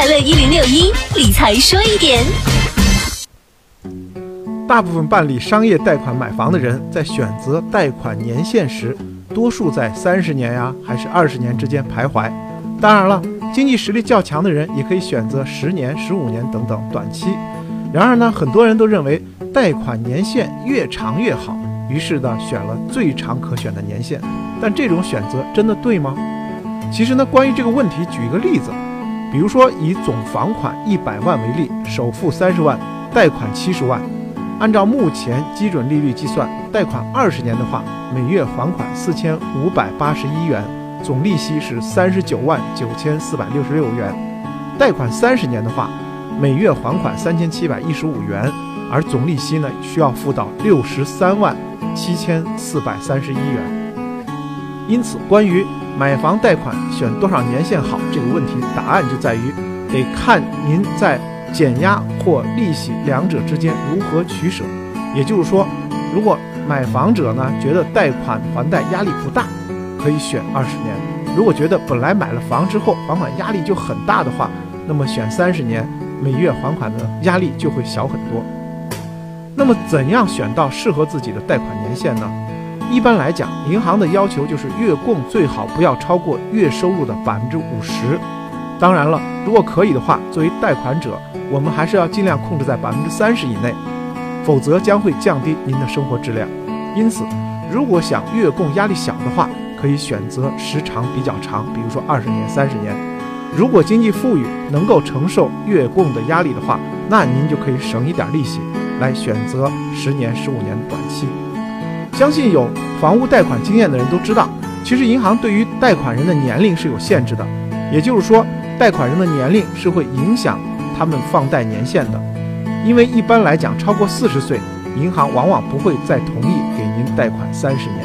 快乐一零六一理财说一点。大部分办理商业贷款买房的人在选择贷款年限时，多数在三十年呀，还是二十年之间徘徊。当然了，经济实力较强的人也可以选择十年、十五年等等短期。然而呢，很多人都认为贷款年限越长越好，于是呢选了最长可选的年限。但这种选择真的对吗？其实呢，关于这个问题，举一个例子，比如说以总房款一百万为例，首付三十万，贷款七十万。按照目前基准利率计算，贷款二十年的话，每月还款四千五百八十一元，总利息是三十九万九千四百六十六元；贷款三十年的话，每月还款三千七百一十五元，而总利息呢需要付到六十三万七千四百三十一元。因此，关于买房贷款选多少年限好这个问题，答案就在于得看您在。减压或利息两者之间如何取舍？也就是说，如果买房者呢觉得贷款还贷压力不大，可以选二十年；如果觉得本来买了房之后还款压力就很大的话，那么选三十年，每月还款的压力就会小很多。那么怎样选到适合自己的贷款年限呢？一般来讲，银行的要求就是月供最好不要超过月收入的百分之五十。当然了，如果可以的话，作为贷款者。我们还是要尽量控制在百分之三十以内，否则将会降低您的生活质量。因此，如果想月供压力小的话，可以选择时长比较长，比如说二十年、三十年。如果经济富裕，能够承受月供的压力的话，那您就可以省一点利息，来选择十年、十五年的短期。相信有房屋贷款经验的人都知道，其实银行对于贷款人的年龄是有限制的，也就是说，贷款人的年龄是会影响。他们放贷年限的，因为一般来讲，超过四十岁，银行往往不会再同意给您贷款三十年。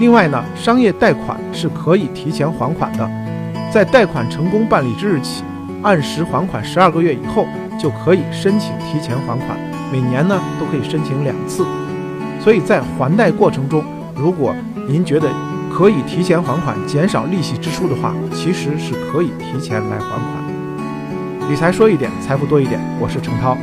另外呢，商业贷款是可以提前还款的，在贷款成功办理之日起，按时还款十二个月以后，就可以申请提前还款，每年呢都可以申请两次。所以在还贷过程中，如果您觉得可以提前还款，减少利息支出的话，其实是可以提前来还款。理财说一点，财富多一点。我是程涛。